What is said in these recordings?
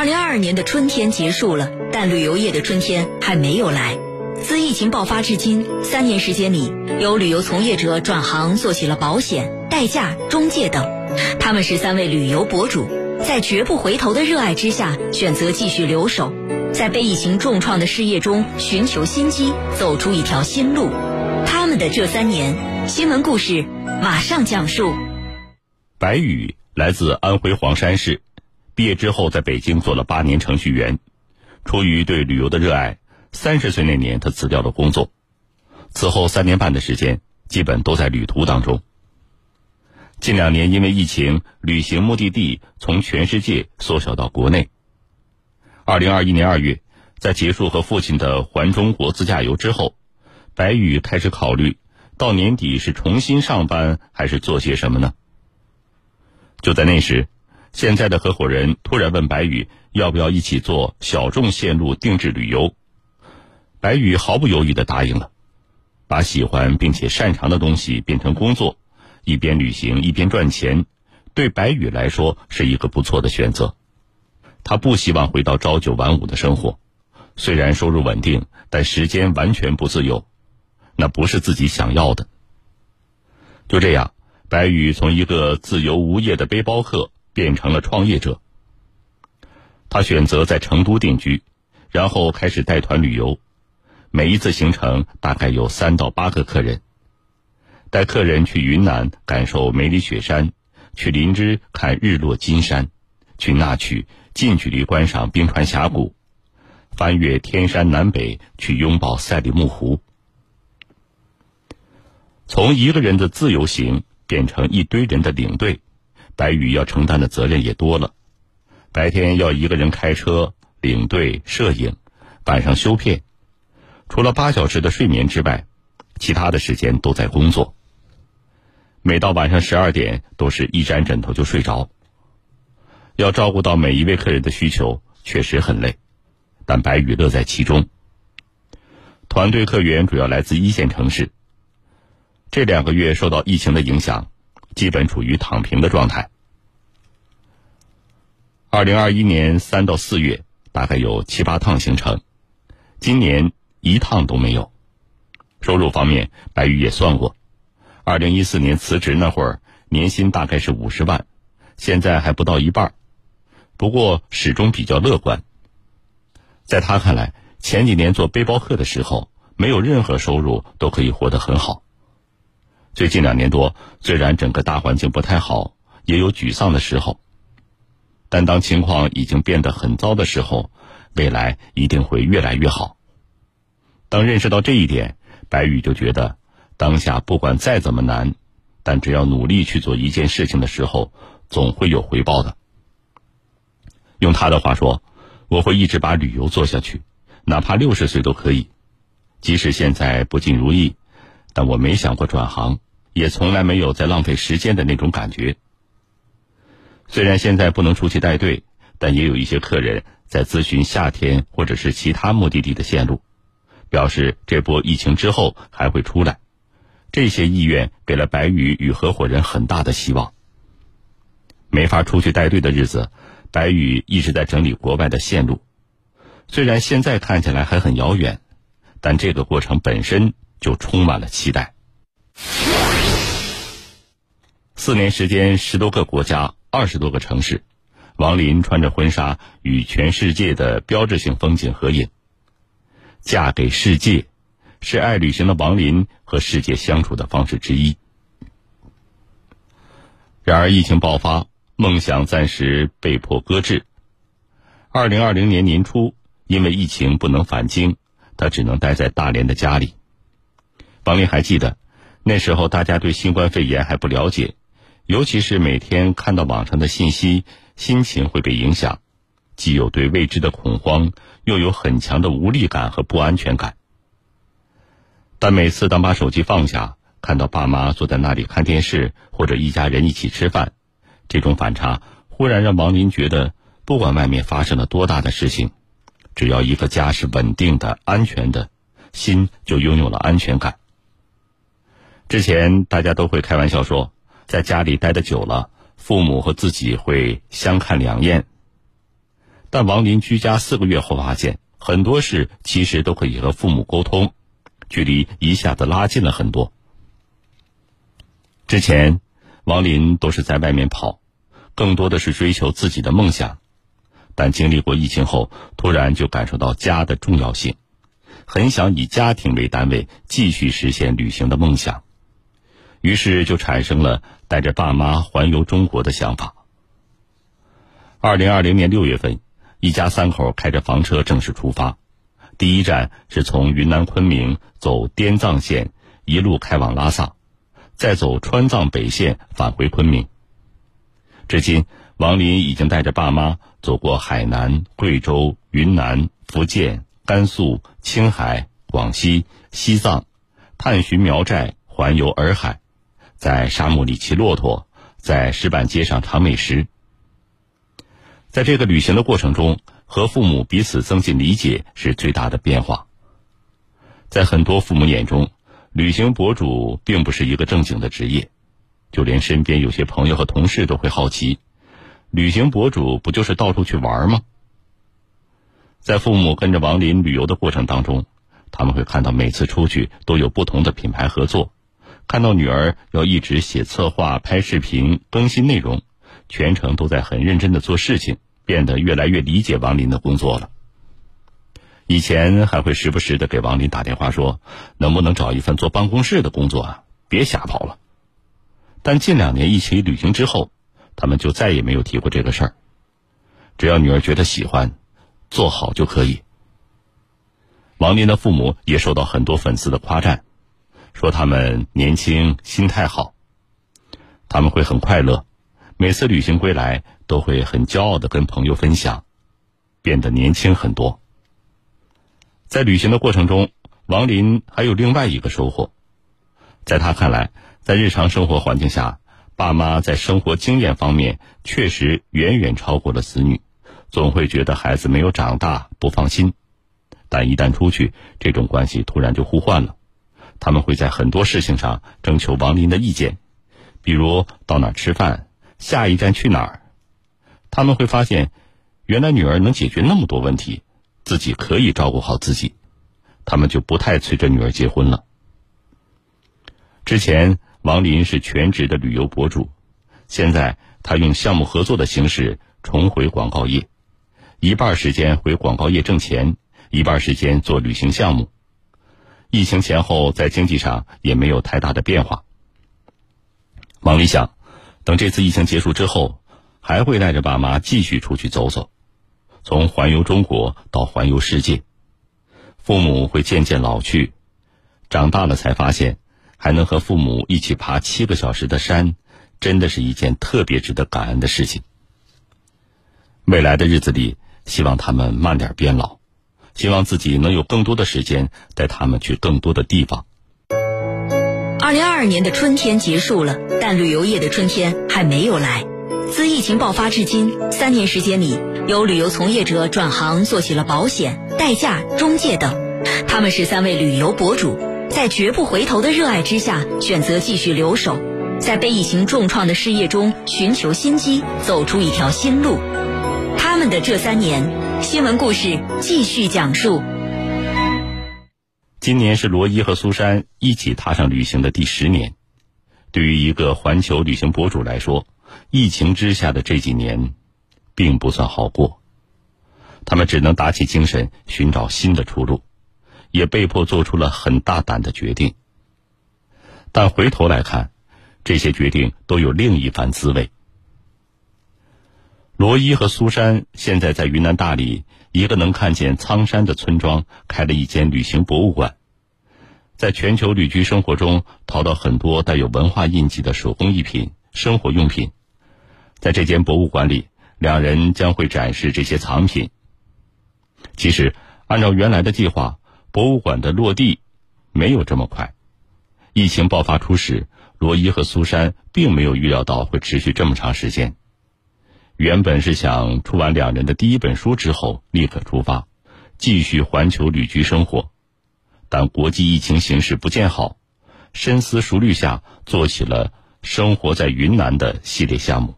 二零二二年的春天结束了，但旅游业的春天还没有来。自疫情爆发至今三年时间里，有旅游从业者转行做起了保险、代驾、中介等。他们是三位旅游博主，在绝不回头的热爱之下，选择继续留守，在被疫情重创的事业中寻求新机，走出一条新路。他们的这三年，新闻故事马上讲述。白宇来自安徽黄山市，毕业之后在北京做了八年程序员。出于对旅游的热爱，三十岁那年他辞掉了工作。此后三年半的时间，基本都在旅途当中。近两年因为疫情，旅行目的地从全世界缩小到国内。二零二一年二月，在结束和父亲的环中国自驾游之后，白宇开始考虑，到年底是重新上班还是做些什么呢？就在那时，现在的合伙人突然问白宇要不要一起做小众线路定制旅游。白宇毫不犹豫的答应了，把喜欢并且擅长的东西变成工作，一边旅行一边赚钱，对白宇来说是一个不错的选择。他不希望回到朝九晚五的生活，虽然收入稳定，但时间完全不自由，那不是自己想要的。就这样。白宇从一个自由无业的背包客变成了创业者。他选择在成都定居，然后开始带团旅游，每一次行程大概有三到八个客人，带客人去云南感受梅里雪山，去林芝看日落金山，去那曲近距离观赏冰川峡谷，翻越天山南北去拥抱赛里木湖。从一个人的自由行。变成一堆人的领队，白宇要承担的责任也多了。白天要一个人开车、领队、摄影，晚上修片。除了八小时的睡眠之外，其他的时间都在工作。每到晚上十二点，都是一沾枕头就睡着。要照顾到每一位客人的需求，确实很累，但白宇乐在其中。团队客源主要来自一线城市。这两个月受到疫情的影响，基本处于躺平的状态。二零二一年三到四月，大概有七八趟行程，今年一趟都没有。收入方面，白宇也算过，二零一四年辞职那会儿，年薪大概是五十万，现在还不到一半。不过始终比较乐观。在他看来，前几年做背包客的时候，没有任何收入都可以活得很好。最近两年多，虽然整个大环境不太好，也有沮丧的时候，但当情况已经变得很糟的时候，未来一定会越来越好。当认识到这一点，白宇就觉得，当下不管再怎么难，但只要努力去做一件事情的时候，总会有回报的。用他的话说，我会一直把旅游做下去，哪怕六十岁都可以，即使现在不尽如意。但我没想过转行，也从来没有在浪费时间的那种感觉。虽然现在不能出去带队，但也有一些客人在咨询夏天或者是其他目的地的线路，表示这波疫情之后还会出来。这些意愿给了白宇与合伙人很大的希望。没法出去带队的日子，白宇一直在整理国外的线路。虽然现在看起来还很遥远，但这个过程本身。就充满了期待。四年时间，十多个国家，二十多个城市，王林穿着婚纱与全世界的标志性风景合影。嫁给世界，是爱旅行的王林和世界相处的方式之一。然而，疫情爆发，梦想暂时被迫搁置。二零二零年年初，因为疫情不能返京，他只能待在大连的家里。王林还记得，那时候大家对新冠肺炎还不了解，尤其是每天看到网上的信息，心情会被影响，既有对未知的恐慌，又有很强的无力感和不安全感。但每次当把手机放下，看到爸妈坐在那里看电视，或者一家人一起吃饭，这种反差忽然让王林觉得，不管外面发生了多大的事情，只要一个家是稳定的、安全的，心就拥有了安全感。之前大家都会开玩笑说，在家里待的久了，父母和自己会相看两厌。但王林居家四个月后发现，很多事其实都可以和父母沟通，距离一下子拉近了很多。之前，王林都是在外面跑，更多的是追求自己的梦想，但经历过疫情后，突然就感受到家的重要性，很想以家庭为单位继续实现旅行的梦想，于是就产生了带着爸妈环游中国的想法。二零二零年六月份。一家三口开着房车正式出发，第一站是从云南昆明走滇藏线，一路开往拉萨，再走川藏北线返回昆明。至今，王林已经带着爸妈走过海南、贵州、云南、福建、甘肃、青海、广西、西藏，探寻苗寨，环游洱海，在沙漠里骑骆驼，在石板街上尝美食。在这个旅行的过程中，和父母彼此增进理解是最大的变化。在很多父母眼中，旅行博主并不是一个正经的职业，就连身边有些朋友和同事都会好奇：旅行博主不就是到处去玩吗？在父母跟着王林旅游的过程当中，他们会看到每次出去都有不同的品牌合作，看到女儿要一直写策划、拍视频、更新内容。全程都在很认真的做事情，变得越来越理解王林的工作了。以前还会时不时的给王林打电话说，能不能找一份坐办公室的工作啊？别瞎跑了。但近两年一起旅行之后，他们就再也没有提过这个事儿。只要女儿觉得喜欢，做好就可以。王林的父母也受到很多粉丝的夸赞，说他们年轻，心态好，他们会很快乐。每次旅行归来，都会很骄傲的跟朋友分享，变得年轻很多。在旅行的过程中，王林还有另外一个收获，在他看来，在日常生活环境下，爸妈在生活经验方面确实远远超过了子女，总会觉得孩子没有长大不放心。但一旦出去，这种关系突然就互换了，他们会在很多事情上征求王林的意见，比如到哪吃饭。下一站去哪儿？他们会发现，原来女儿能解决那么多问题，自己可以照顾好自己，他们就不太催着女儿结婚了。之前王林是全职的旅游博主，现在他用项目合作的形式重回广告业，一半时间回广告业挣钱，一半时间做旅行项目。疫情前后，在经济上也没有太大的变化。王丽想。等这次疫情结束之后，还会带着爸妈继续出去走走，从环游中国到环游世界。父母会渐渐老去，长大了才发现，还能和父母一起爬七个小时的山，真的是一件特别值得感恩的事情。未来的日子里，希望他们慢点变老，希望自己能有更多的时间带他们去更多的地方。二零二二年的春天结束了，但旅游业的春天还没有来。自疫情爆发至今三年时间里，有旅游从业者转行做起了保险、代驾、中介等。他们是三位旅游博主，在绝不回头的热爱之下，选择继续留守，在被疫情重创的事业中寻求新机，走出一条新路。他们的这三年，新闻故事继续讲述。今年是罗伊和苏珊一起踏上旅行的第十年。对于一个环球旅行博主来说，疫情之下的这几年，并不算好过。他们只能打起精神寻找新的出路，也被迫做出了很大胆的决定。但回头来看，这些决定都有另一番滋味。罗伊和苏珊现在在云南大理。一个能看见苍山的村庄开了一间旅行博物馆，在全球旅居生活中淘到很多带有文化印记的手工艺品、生活用品。在这间博物馆里，两人将会展示这些藏品。其实，按照原来的计划，博物馆的落地没有这么快。疫情爆发初始，罗伊和苏珊并没有预料到会持续这么长时间。原本是想出完两人的第一本书之后立刻出发，继续环球旅居生活，但国际疫情形势不见好，深思熟虑下做起了生活在云南的系列项目。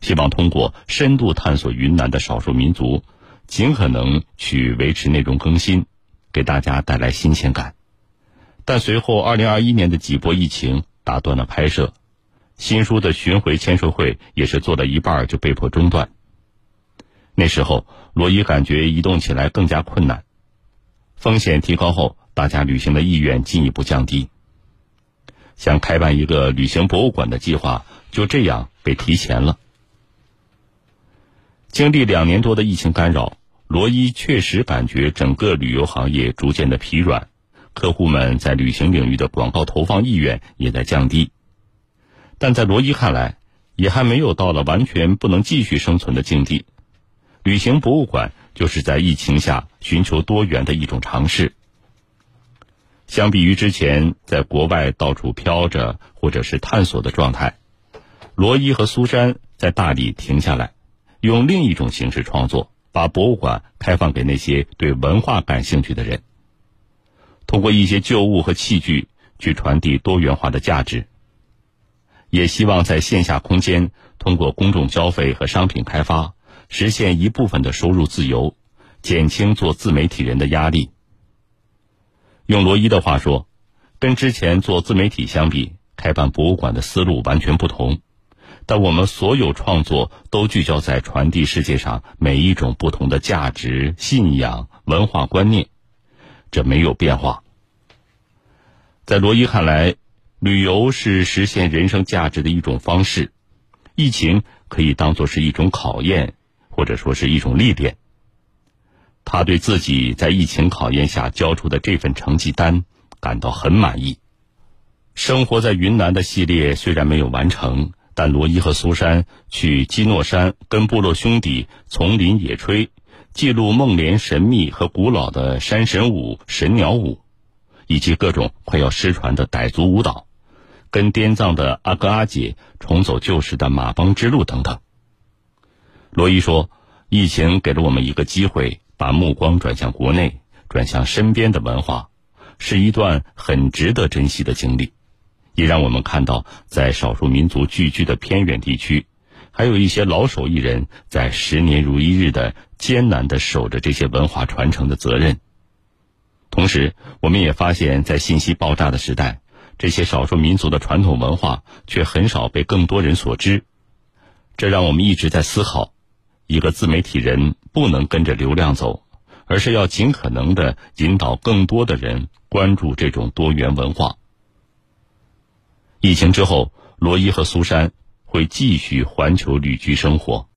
希望通过深度探索云南的少数民族，尽可能去维持内容更新，给大家带来新鲜感。但随后，二零二一年的几波疫情打断了拍摄，新书的巡回签售会也是做了一半就被迫中断。那时候，罗伊感觉移动起来更加困难，风险提高后，大家旅行的意愿进一步降低。想开办一个旅行博物馆的计划就这样被提前了。经历两年多的疫情干扰，罗伊确实感觉整个旅游行业逐渐的疲软，客户们在旅行领域的广告投放意愿也在降低。但在罗伊看来，也还没有到了完全不能继续生存的境地。旅行博物馆就是在疫情下寻求多元的一种尝试。相比于之前在国外到处飘着或者是探索的状态，罗伊和苏珊在大理停下来，用另一种形式创作，把博物馆开放给那些对文化感兴趣的人。通过一些旧物和器具去传递多元化的价值，也希望在线下空间通过公众消费和商品开发。实现一部分的收入自由，减轻做自媒体人的压力。用罗伊的话说，跟之前做自媒体相比，开办博物馆的思路完全不同。但我们所有创作都聚焦在传递世界上每一种不同的价值、信仰、文化观念，这没有变化。在罗伊看来，旅游是实现人生价值的一种方式，疫情可以当做是一种考验。或者说是一种历练。他对自己在疫情考验下交出的这份成绩单感到很满意。生活在云南的系列虽然没有完成，但罗伊和苏珊去基诺山跟部落兄弟丛林野炊，记录孟连神秘和古老的山神舞、神鸟舞，以及各种快要失传的傣族舞蹈，跟滇藏的阿哥阿姐重走旧时的马帮之路等等。罗伊说：“疫情给了我们一个机会，把目光转向国内，转向身边的文化，是一段很值得珍惜的经历，也让我们看到，在少数民族聚居的偏远地区，还有一些老手艺人，在十年如一日的艰难的守着这些文化传承的责任。同时，我们也发现，在信息爆炸的时代，这些少数民族的传统文化却很少被更多人所知，这让我们一直在思考。”一个自媒体人不能跟着流量走，而是要尽可能的引导更多的人关注这种多元文化。疫情之后，罗伊和苏珊会继续环球旅居生活。